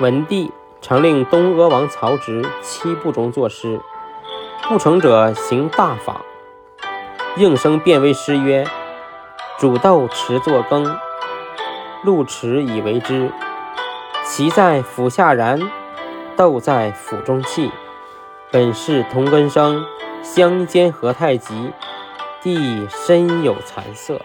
文帝常令东阿王曹植七步中作诗，不成者行大法。应声便为诗曰：“煮豆持作羹，漉豉以为汁。萁在釜下燃，豆在釜中泣。本是同根生，相煎何太急？”帝深有残色。